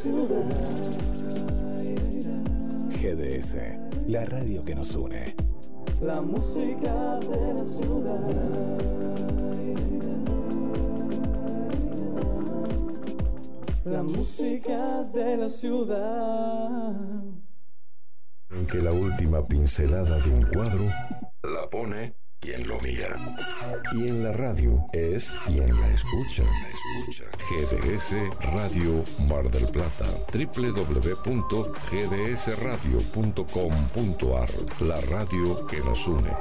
ciudad. GDS, la radio que nos une. La música de la ciudad. La música de la ciudad. En que la última pincelada de un cuadro Y en la radio es quien la escucha. La escucha. GDS Radio Mar del Plata. www.gdsradio.com.ar. La radio que nos une.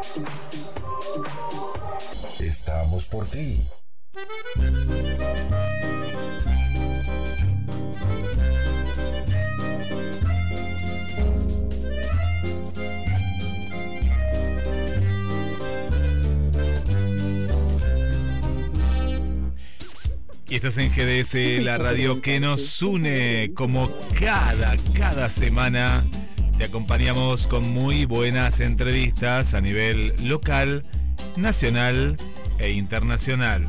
Estamos por ti. Y estás en GDS, la radio que nos une como cada, cada semana. Te acompañamos con muy buenas entrevistas a nivel local, nacional e internacional.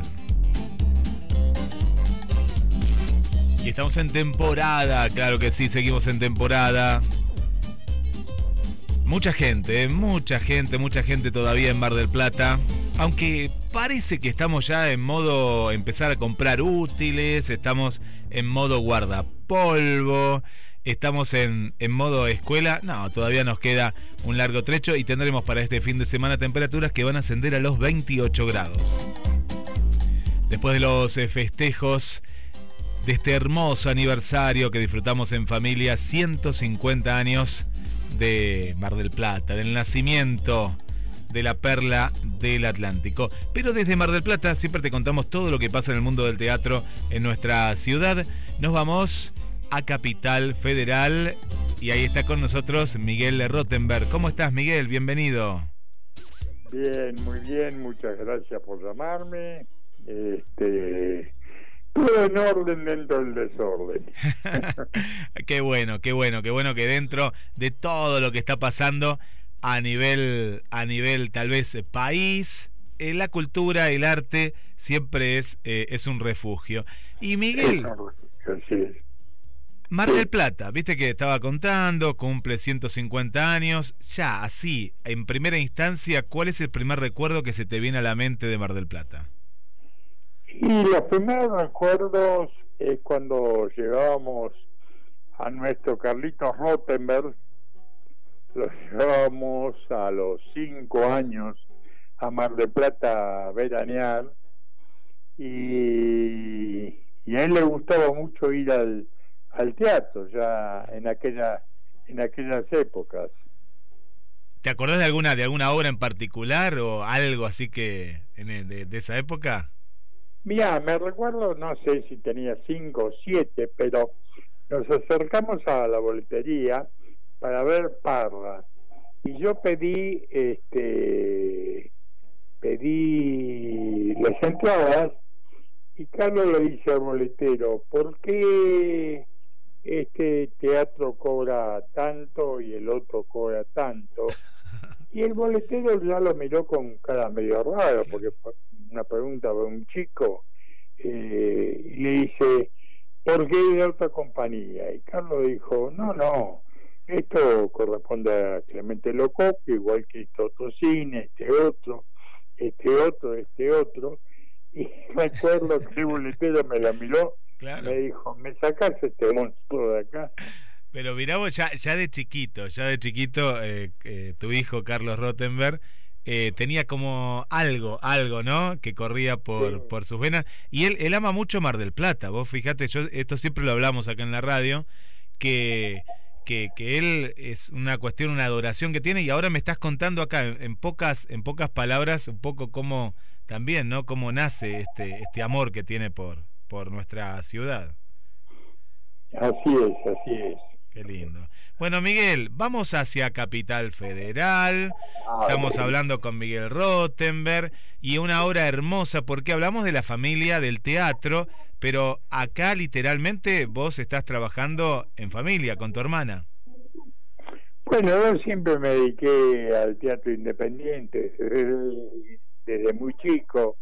Y estamos en temporada, claro que sí, seguimos en temporada. Mucha gente, mucha gente, mucha gente todavía en Mar del Plata. Aunque parece que estamos ya en modo empezar a comprar útiles, estamos en modo guardapolvo, estamos en, en modo escuela. No, todavía nos queda un largo trecho y tendremos para este fin de semana temperaturas que van a ascender a los 28 grados. Después de los eh, festejos de este hermoso aniversario que disfrutamos en familia, 150 años de Mar del Plata, del nacimiento de la perla del Atlántico. Pero desde Mar del Plata siempre te contamos todo lo que pasa en el mundo del teatro en nuestra ciudad. Nos vamos a Capital Federal y ahí está con nosotros Miguel Rottenberg. ¿Cómo estás Miguel? Bienvenido. Bien, muy bien, muchas gracias por llamarme. Este, todo en orden dentro del desorden. qué bueno, qué bueno, qué bueno que dentro de todo lo que está pasando a nivel, a nivel tal vez eh, país, eh, la cultura, el arte siempre es, eh, es un refugio. Y Miguel, Mar del Plata, viste que estaba contando, cumple 150 años, ya así, en primera instancia, ¿cuál es el primer recuerdo que se te viene a la mente de Mar del Plata? Y los primeros recuerdos es cuando llegábamos a nuestro Carlitos Rottenberg, lo llevábamos a los cinco años a Mar del Plata a veranear y, y a él le gustaba mucho ir al, al teatro ya en aquella en aquellas épocas. ¿Te acordás de alguna de alguna obra en particular o algo así que de, de esa época? Mira, me recuerdo, no sé si tenía cinco o siete, pero nos acercamos a la boletería para ver Parra y yo pedí este pedí las entradas y Carlos le dice al boletero ¿por qué este teatro cobra tanto y el otro cobra tanto? y el boletero ya lo miró con cara medio raro porque fue una pregunta de un chico eh, y le dice ¿por qué de otra compañía? y Carlos dijo no, no esto corresponde a Clemente Loco, igual que este otro cine, este otro, este otro, este otro. Y recuerdo que el boletero me la miró, me dijo, ¿me sacas este monstruo de acá? Pero mirá vos, ya, ya de chiquito, ya de chiquito, eh, eh, tu hijo Carlos Rottenberg eh, tenía como algo, algo, ¿no? Que corría por, por sus venas. Y él, él ama mucho Mar del Plata. Vos fíjate, yo esto siempre lo hablamos acá en la radio, que que, que, él es una cuestión, una adoración que tiene y ahora me estás contando acá en, pocas en pocas palabras un poco cómo también, ¿no? Cómo nace este este amor que tiene por por nuestra ciudad. Así es, así es. Qué lindo. Bueno, Miguel, vamos hacia Capital Federal. Estamos hablando con Miguel Rottenberg y una obra hermosa porque hablamos de la familia del teatro, pero acá literalmente vos estás trabajando en familia con tu hermana. Bueno, yo siempre me dediqué al teatro independiente desde, muy chico,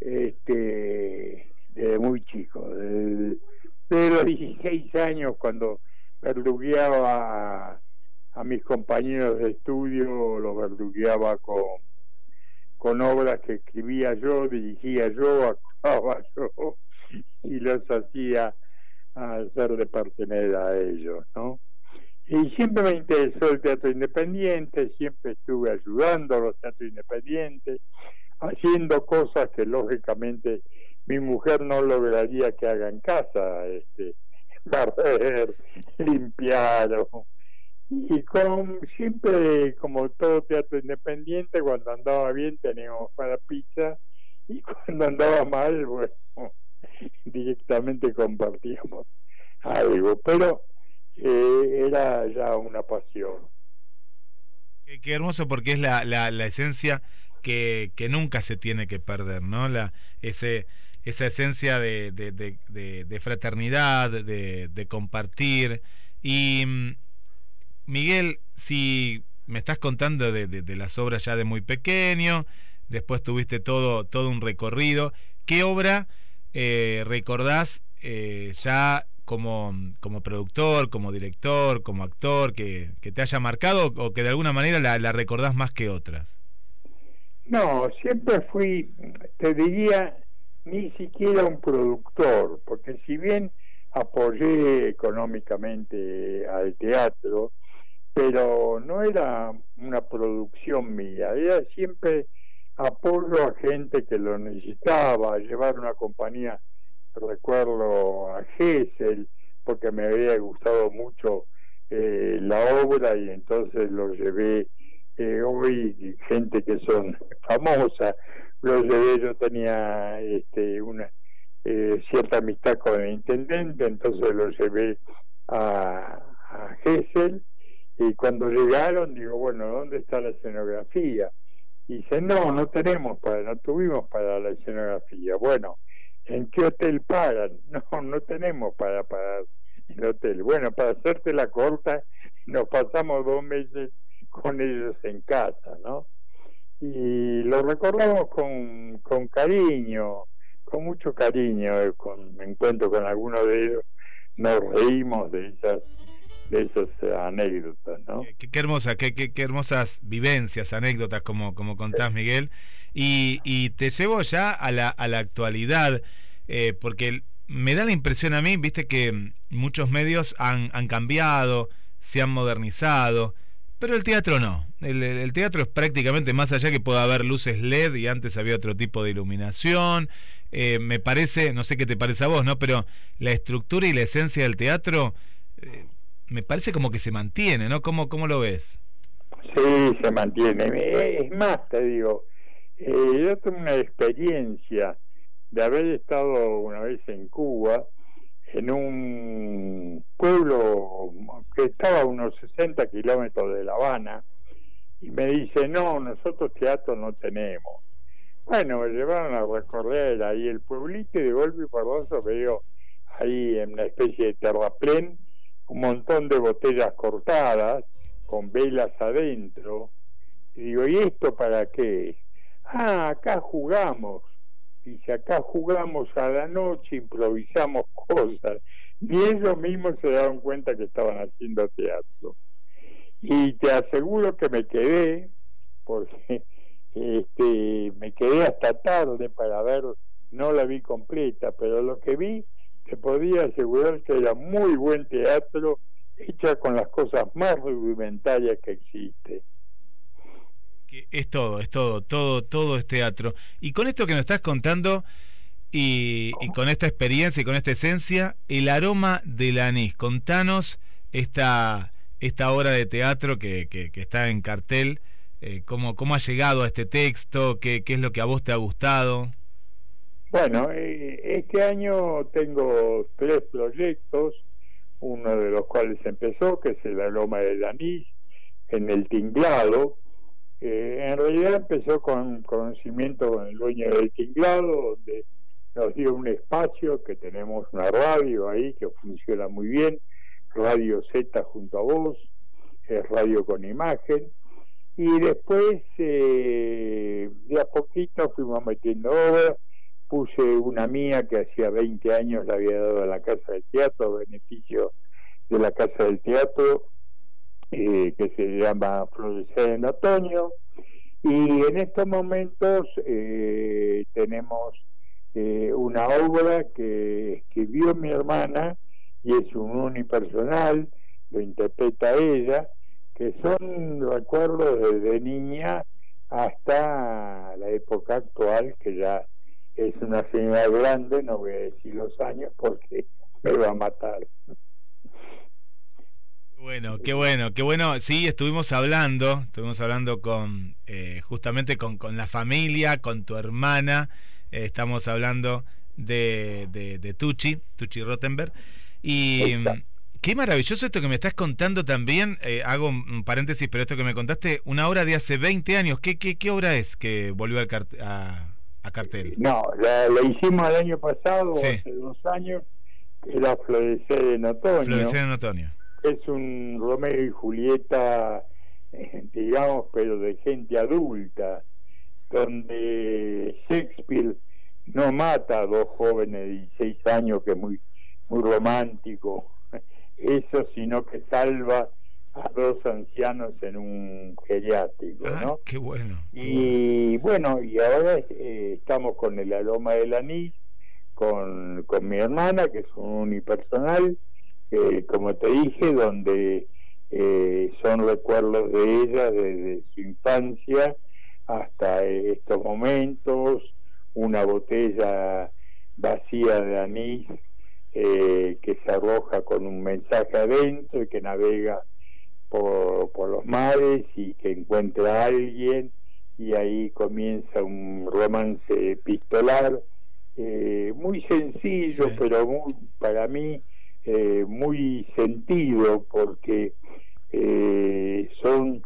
este, desde muy chico, desde de los 16 años cuando verdugueaba a, mis compañeros de estudio, los verdugueaba con, con obras que escribía yo, dirigía yo, actuaba yo y los hacía hacer de pertenecer a ellos, ¿no? Y siempre me interesó el teatro independiente, siempre estuve ayudando a los teatros independientes, haciendo cosas que lógicamente mi mujer no lograría que haga en casa, este, barrer, limpiar, y con siempre como todo teatro independiente cuando andaba bien teníamos para pizza y cuando andaba mal bueno directamente compartíamos algo. Pero eh, era ya una pasión. Qué, hermoso porque es la, la, la esencia que, que, nunca se tiene que perder no la ese esa esencia de, de, de, de fraternidad de, compartir y mm, Miguel, si me estás contando de, las obras ya de muy pequeño, después tuviste todo, todo un recorrido, ¿qué obra eh, recordás eh, ya como, como productor, como director, como actor, que, te haya marcado o que de alguna manera la, la recordás más que otras? No, siempre fui, te diría, ni siquiera un productor, porque si bien apoyé económicamente al teatro, pero no era una producción mía, era siempre apoyo a gente que lo necesitaba, llevar una compañía, recuerdo a Gessel, porque me había gustado mucho eh, la obra y entonces lo llevé, eh, hoy gente que son famosas, lo llevé, yo tenía este, una eh, cierta amistad con el intendente, entonces lo llevé a, a Gessel y cuando llegaron, digo, bueno, ¿dónde está la escenografía? Y dice, no, no tenemos para, no tuvimos para la escenografía. Bueno, ¿en qué hotel pagan? No, no tenemos para pagar el hotel. Bueno, para hacerte la corta, nos pasamos dos meses con ellos en casa, ¿no? Y lo recordamos con, con cariño, con mucho cariño, con encuentro con algunos de ellos, nos reímos de esas de esas eh, anécdotas, ¿no? Qué, hermosa, qué, qué, hermosas vivencias, anécdotas, como, como contás, Miguel. Y, y te llevo ya a la, a la actualidad, eh, porque me da la impresión a mí, viste, que muchos medios han, han cambiado, se han modernizado, pero el teatro no. El, el, teatro es prácticamente más allá que pueda haber luces LED y antes había otro tipo de iluminación. Eh, me parece, no sé qué te parece a vos, ¿no? Pero la estructura y la esencia del teatro me parece como que se mantiene, ¿no? ¿Cómo, cómo lo ves? Sí, se mantiene. Es más, te digo, eh, yo tengo una experiencia de haber estado una vez en Cuba, en un pueblo que estaba a unos 60 kilómetros de La Habana, y me dice, no, nosotros teatro no tenemos. Bueno, me llevaron a recorrer ahí el pueblito y de golpe y veo ahí en una especie de terraplén un montón de botellas cortadas con velas adentro. Y digo, ¿y esto para qué Ah, acá jugamos. Dice, acá jugamos a la noche, improvisamos cosas. Y ellos mismos se daban cuenta que estaban haciendo teatro. Y te aseguro que me quedé, porque este, me quedé hasta tarde para ver, no la vi completa, pero lo que vi te podía asegurar que era muy buen teatro hecha con las cosas más rudimentarias que existe. Es todo, es todo, todo, todo es teatro. Y con esto que nos estás contando y, con esta experiencia y con esta esencia, el aroma del anís. Contanos esta, esta obra de teatro que, que, está en cartel, eh, cómo, cómo ha llegado a este texto, qué, qué es lo que a vos te ha gustado. Bueno, eh, este año tengo tres proyectos, uno de los cuales empezó, que es el aroma del anís, en el tinglado. Eh, en realidad empezó con conocimiento con el dueño del tinglado, donde nos dio un espacio, que tenemos una radio ahí que funciona muy bien, Radio Z junto a vos, es radio con imagen. Y después, eh, de a poquito fuimos metiendo obras puse una mía que hacía 20 años la había dado a la Casa del Teatro, beneficio de la Casa del Teatro, eh, que se llama Florecer en Otoño. Y en estos momentos eh, tenemos eh, una obra que escribió mi hermana y es un unipersonal, lo interpreta ella, que son recuerdos desde niña hasta la época actual, que ya es una señora grande, no voy a decir los años porque me va a matar. Bueno, qué bueno, qué bueno. Sí, estuvimos hablando, estuvimos hablando con eh, justamente con, con, la familia, con tu hermana. Eh, estamos hablando de, de, de, Tucci, Tucci Rottenberg. Y qué maravilloso esto que me estás contando también. Eh, hago un paréntesis, pero esto que me contaste, una obra de hace 20 años. ¿Qué, qué, qué obra es que volvió al a, a, cartel? No, la, la, hicimos el año pasado, sí. hace dos años, que era Florecer en Otoño. Florecer en Otoño es un Romeo y Julieta, eh, digamos, pero de gente adulta, donde Shakespeare no mata a dos jóvenes de 16 años, que es muy, muy romántico, eso, sino que salva a dos ancianos en un geriátrico, ah, ¿no? Qué bueno. Y bueno, y ahora eh, estamos con el aroma del anís, con, con mi hermana, que es un unipersonal, eh, como te dije, donde eh, son recuerdos de ella desde su infancia hasta estos momentos, una botella vacía de anís eh, que se arroja con un mensaje adentro y que navega por, por los mares y que encuentra a alguien y ahí comienza un romance epistolar eh, muy sencillo, sí. pero muy, para mí eh, muy sentido porque eh, son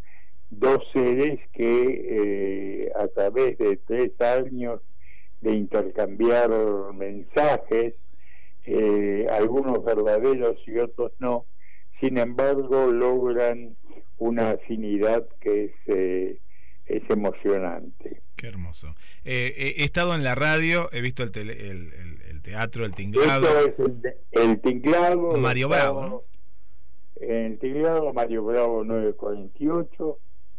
dos seres que eh, a través de tres años de intercambiar mensajes, eh, algunos verdaderos y otros no, sin embargo logran una afinidad que es, eh, es emocionante. Qué hermoso. Eh, he estado en la radio, he visto el, tele, el, el, el teatro, el tinglado. Esto es el, el tinglado. Mario Bravo, ¿no? El tinglado, Mario Bravo 948.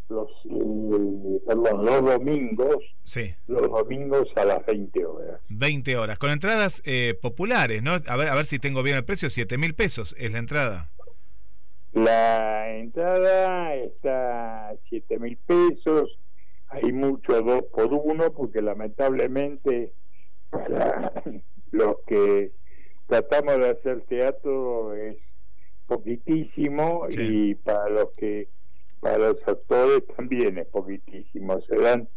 Los, eh, perdón, los domingos. Sí. Los domingos a las 20 horas. 20 horas. Con entradas eh, populares, ¿no? A ver, a ver si tengo bien el precio. 7 mil pesos es la entrada. La entrada está a 7 mil pesos hay mucho dos por uno porque lamentablemente para los que tratamos de hacer teatro es poquitísimo sí. y para los que para los actores también es poquitísimo. Se dan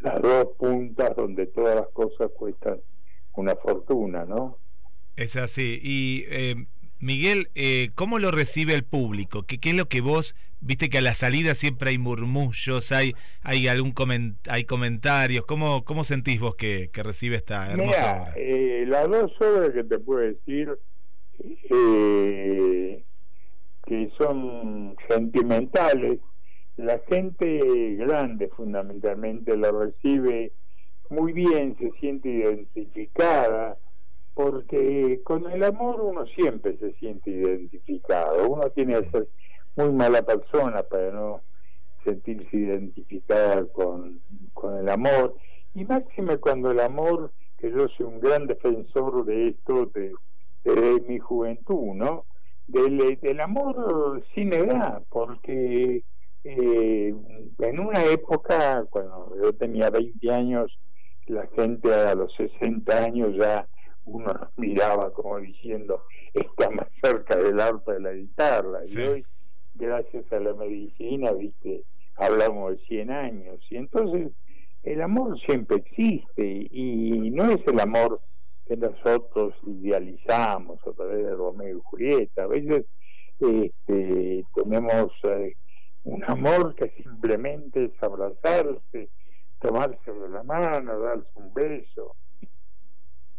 las dos puntas donde todas las cosas cuestan una fortuna no es así. Y eh, Miguel eh, cómo lo recibe el público ¿Qué, qué es lo que vos viste que a la salida siempre hay murmullos, hay hay algún coment hay comentarios, ¿cómo, cómo sentís vos que, que recibe esta hermosa Mira, obra? Eh, las dos obras que te puedo decir eh, que son sentimentales, la gente grande fundamentalmente lo recibe muy bien, se siente identificada, porque con el amor uno siempre se siente identificado, uno tiene que ser muy mala persona para no sentirse identificada con, con el amor. Y máxime cuando el amor que yo soy un gran defensor de esto de, de mi juventud no del, del amor sin edad porque eh, en una época cuando yo tenía 20 años la gente a los 60 años ya uno nos miraba como diciendo está más cerca del arte de la guitarra sí. y hoy gracias a la medicina, viste, hablamos de 100 años. Y entonces el amor siempre existe y no es el amor que nosotros idealizamos a través de Romeo y Julieta. A veces este, tenemos eh, un amor que simplemente es abrazarse, tomarse de la mano, darse un beso.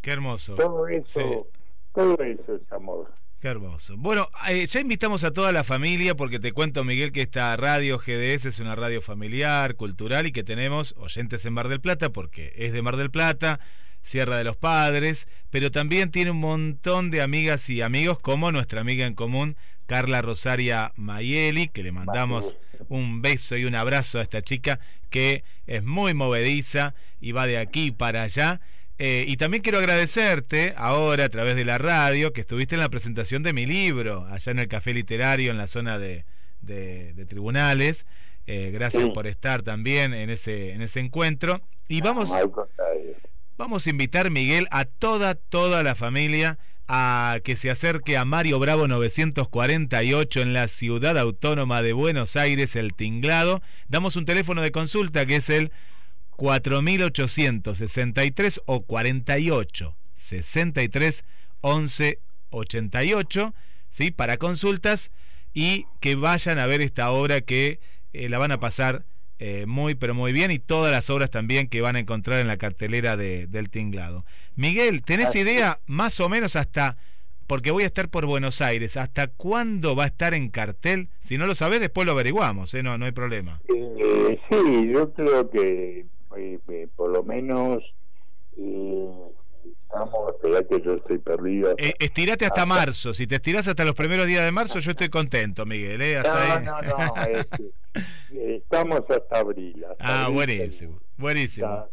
Qué hermoso. Todo eso, sí. todo eso es amor. Qué hermoso. Bueno, eh, ya invitamos a toda la familia porque te cuento, Miguel, que esta radio GDS es una radio familiar, cultural y que tenemos oyentes en Mar del Plata porque es de Mar del Plata. Sierra de los Padres, pero también tiene un montón de amigas y amigos como nuestra amiga en común, Carla Rosaria Mayeli, que le mandamos un beso y un abrazo a esta chica que es muy movediza y va de aquí para allá. Eh, y también quiero agradecerte ahora a través de la radio que estuviste en la presentación de mi libro, allá en el Café Literario, en la zona de, de, tribunales. Eh, gracias por estar también en ese, en ese encuentro. Y vamos, vamos a invitar, Miguel, a toda, toda la familia a que se acerque a Mario Bravo 948 en la ciudad autónoma de Buenos Aires, el Tinglado. Damos un teléfono de consulta que es el 4863 o 48 63 11 88, ¿sí? Para consultas y que vayan a ver esta obra que eh, la van a pasar eh, muy, pero muy bien, y todas las obras también que van a encontrar en la cartelera de, del Tinglado. Miguel, ¿tenés idea más o menos hasta, porque voy a estar por Buenos Aires, hasta cuándo va a estar en cartel? Si no lo sabés, después lo averiguamos, ¿eh? no, no hay problema. Eh, sí, yo creo que por lo menos Vamos, esperar que yo estoy perdido. Eh, estirate hasta marzo. Si te estiras hasta los primeros días de marzo, yo estoy contento, Miguel. ¿eh? no, no, no, estamos hasta abril. ah, buenísimo. Buenísimo.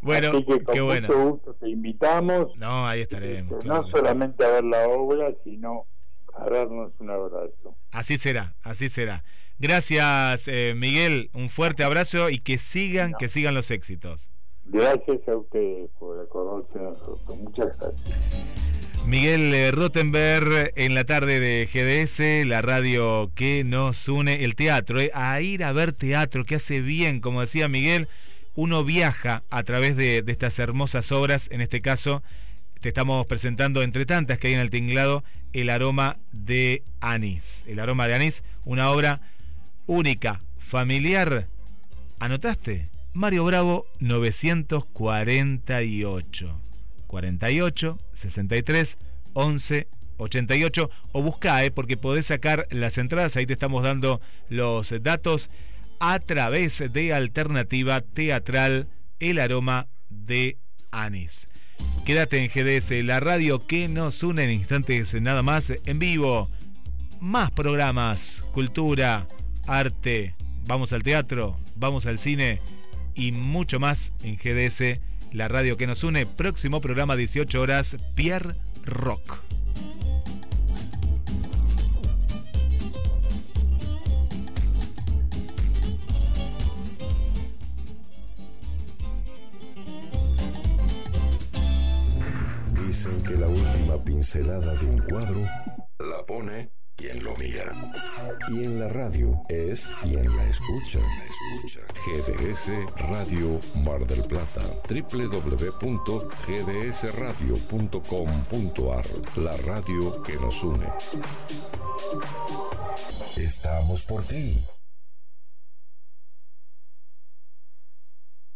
Bueno, qué bueno. gusto te invitamos. No, ahí estaremos. no solamente a ver la obra, sino a darnos un abrazo. Así será, así será. Gracias, eh, Miguel. Un fuerte abrazo y que sigan, que sigan los éxitos. Gracias a ustedes por acordarse Muchas gracias. Miguel eh, Rottenberg en la tarde de GDS, la radio que nos une, el teatro, eh, a ir a ver teatro, que hace bien, como decía Miguel, uno viaja a través de, de, estas hermosas obras, en este caso te estamos presentando entre tantas que hay en el tinglado, El aroma de anís. El aroma de anís, una obra única, familiar. ¿Anotaste? Mario Bravo 948 48 63 11 88 o busca, eh, porque podés sacar las entradas, ahí te estamos dando los datos a través de Alternativa Teatral El Aroma de Anís. Quédate en GDS, la radio que nos une en instantes nada más en vivo. Más programas, cultura, arte, vamos al teatro, vamos al cine y mucho más en GDS, la radio que nos une. Próximo programa 18 horas, Pierre Rock. Dicen que la última pincelada de un cuadro Y en la radio es quien la escucha. La escucha. GDS Radio Mar del Plata. www.gdsradio.com.ar. La radio que nos une. Estamos por ti.